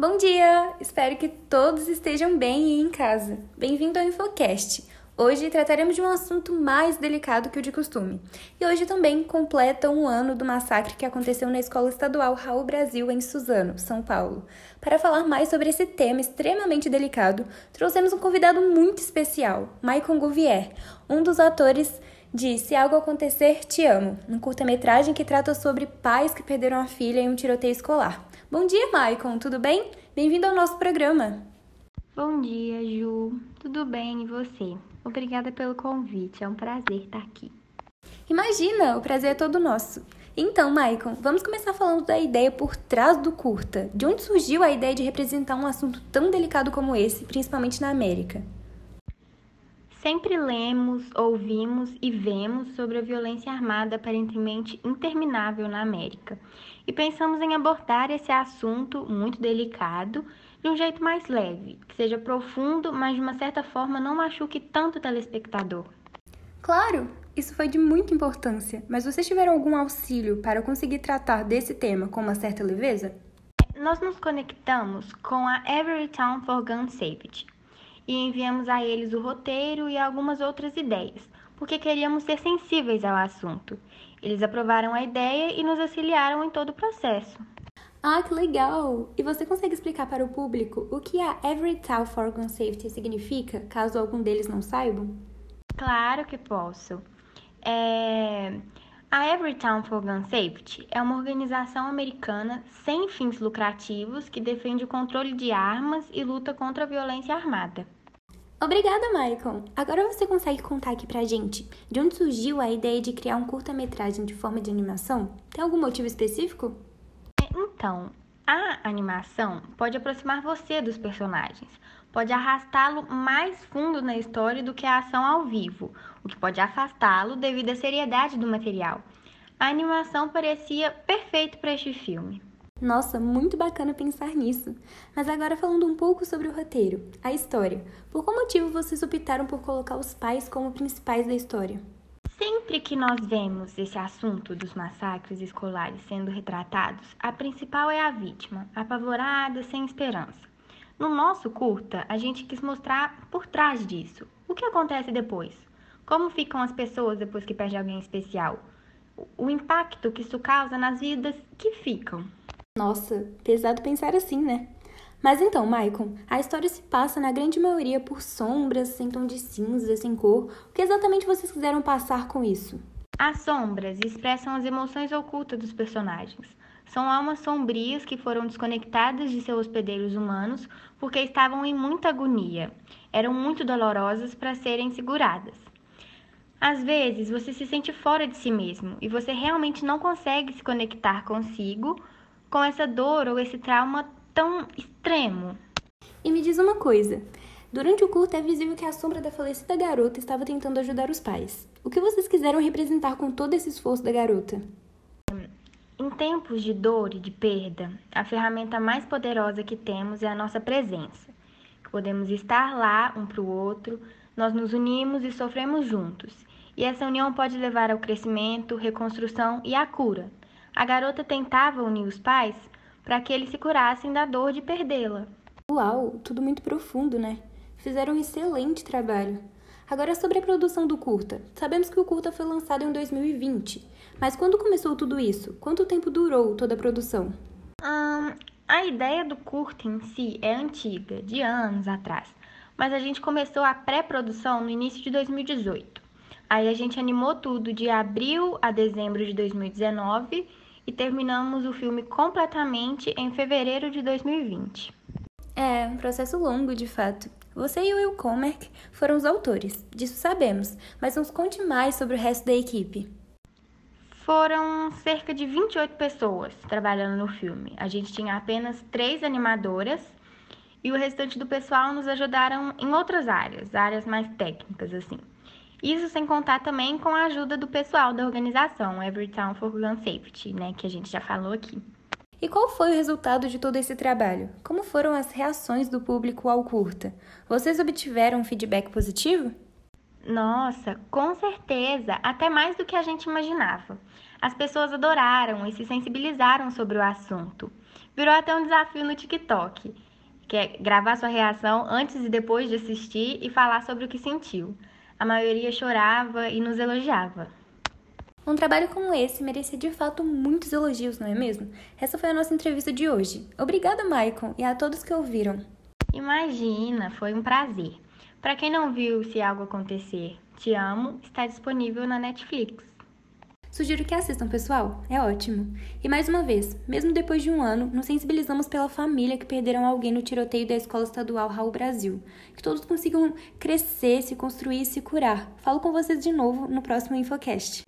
Bom dia! Espero que todos estejam bem e em casa. Bem-vindo ao Infocast. Hoje trataremos de um assunto mais delicado que o de costume. E hoje também completa um ano do massacre que aconteceu na Escola Estadual Raul Brasil, em Suzano, São Paulo. Para falar mais sobre esse tema extremamente delicado, trouxemos um convidado muito especial, Maicon Gouvier, um dos atores de Se Algo Acontecer, Te Amo, um curta-metragem que trata sobre pais que perderam a filha em um tiroteio escolar. Bom dia, Maicon, tudo bem? Bem-vindo ao nosso programa. Bom dia, Ju. Tudo bem e você? Obrigada pelo convite, é um prazer estar aqui. Imagina, o prazer é todo nosso. Então, Maicon, vamos começar falando da ideia por trás do curta. De onde surgiu a ideia de representar um assunto tão delicado como esse, principalmente na América? Sempre lemos, ouvimos e vemos sobre a violência armada aparentemente interminável na América e pensamos em abordar esse assunto muito delicado de um jeito mais leve, que seja profundo, mas de uma certa forma não machuque tanto o telespectador. Claro, isso foi de muita importância, mas vocês tiveram algum auxílio para conseguir tratar desse tema com uma certa leveza? Nós nos conectamos com a Every Town for Gun Safety, e enviamos a eles o roteiro e algumas outras ideias, porque queríamos ser sensíveis ao assunto. Eles aprovaram a ideia e nos auxiliaram em todo o processo. Ah, que legal! E você consegue explicar para o público o que a Every Town for Gun Safety significa, caso algum deles não saibam? Claro que posso. É... A Everytown for Gun Safety é uma organização americana sem fins lucrativos que defende o controle de armas e luta contra a violência armada. Obrigada, Michael! Agora você consegue contar aqui pra gente de onde surgiu a ideia de criar um curta-metragem de forma de animação? Tem algum motivo específico? Então, a animação pode aproximar você dos personagens, pode arrastá-lo mais fundo na história do que a ação ao vivo, o que pode afastá-lo devido à seriedade do material. A animação parecia perfeito para este filme. Nossa, muito bacana pensar nisso. Mas agora falando um pouco sobre o roteiro, a história. Por qual motivo vocês optaram por colocar os pais como principais da história? Sempre que nós vemos esse assunto dos massacres escolares sendo retratados, a principal é a vítima, apavorada, sem esperança. No nosso curta, a gente quis mostrar por trás disso. O que acontece depois? Como ficam as pessoas depois que perde alguém especial? O impacto que isso causa nas vidas que ficam. Nossa, pesado pensar assim, né? Mas então, Maicon, a história se passa na grande maioria por sombras, sem tom de cinza, sem cor. O que exatamente vocês quiseram passar com isso? As sombras expressam as emoções ocultas dos personagens. São almas sombrias que foram desconectadas de seus hospedeiros humanos porque estavam em muita agonia. Eram muito dolorosas para serem seguradas. Às vezes, você se sente fora de si mesmo e você realmente não consegue se conectar consigo com essa dor ou esse trauma tão extremo. E me diz uma coisa: durante o culto é visível que a sombra da falecida garota estava tentando ajudar os pais. O que vocês quiseram representar com todo esse esforço da garota? Em tempos de dor e de perda, a ferramenta mais poderosa que temos é a nossa presença. Podemos estar lá um para o outro, nós nos unimos e sofremos juntos. E essa união pode levar ao crescimento, reconstrução e à cura. A garota tentava unir os pais para que eles se curassem da dor de perdê-la. Uau, tudo muito profundo, né? Fizeram um excelente trabalho. Agora sobre a produção do curta. Sabemos que o curta foi lançado em 2020, mas quando começou tudo isso? Quanto tempo durou toda a produção? A ideia do curta em si é antiga, de anos atrás, mas a gente começou a pré-produção no início de 2018. Aí a gente animou tudo de abril a dezembro de 2019 e terminamos o filme completamente em fevereiro de 2020. É, um processo longo de fato. Você e o Will Comerc foram os autores, disso sabemos, mas nos conte mais sobre o resto da equipe. Foram cerca de 28 pessoas trabalhando no filme. A gente tinha apenas três animadoras e o restante do pessoal nos ajudaram em outras áreas, áreas mais técnicas, assim. Isso sem contar também com a ajuda do pessoal da organização Everytown for Gun Safety, né, que a gente já falou aqui. E qual foi o resultado de todo esse trabalho? Como foram as reações do público ao curta? Vocês obtiveram um feedback positivo? Nossa, com certeza, até mais do que a gente imaginava. As pessoas adoraram e se sensibilizaram sobre o assunto. Virou até um desafio no TikTok, que é gravar sua reação antes e depois de assistir e falar sobre o que sentiu. A maioria chorava e nos elogiava. Um trabalho como esse merecia de fato muitos elogios, não é mesmo? Essa foi a nossa entrevista de hoje. Obrigada, Maicon, e a todos que ouviram. Imagina, foi um prazer. Para quem não viu Se Algo Acontecer, Te Amo, está disponível na Netflix. Sugiro que assistam, pessoal. É ótimo. E mais uma vez, mesmo depois de um ano, nos sensibilizamos pela família que perderam alguém no tiroteio da Escola Estadual Raul Brasil. Que todos consigam crescer, se construir e se curar. Falo com vocês de novo no próximo Infocast.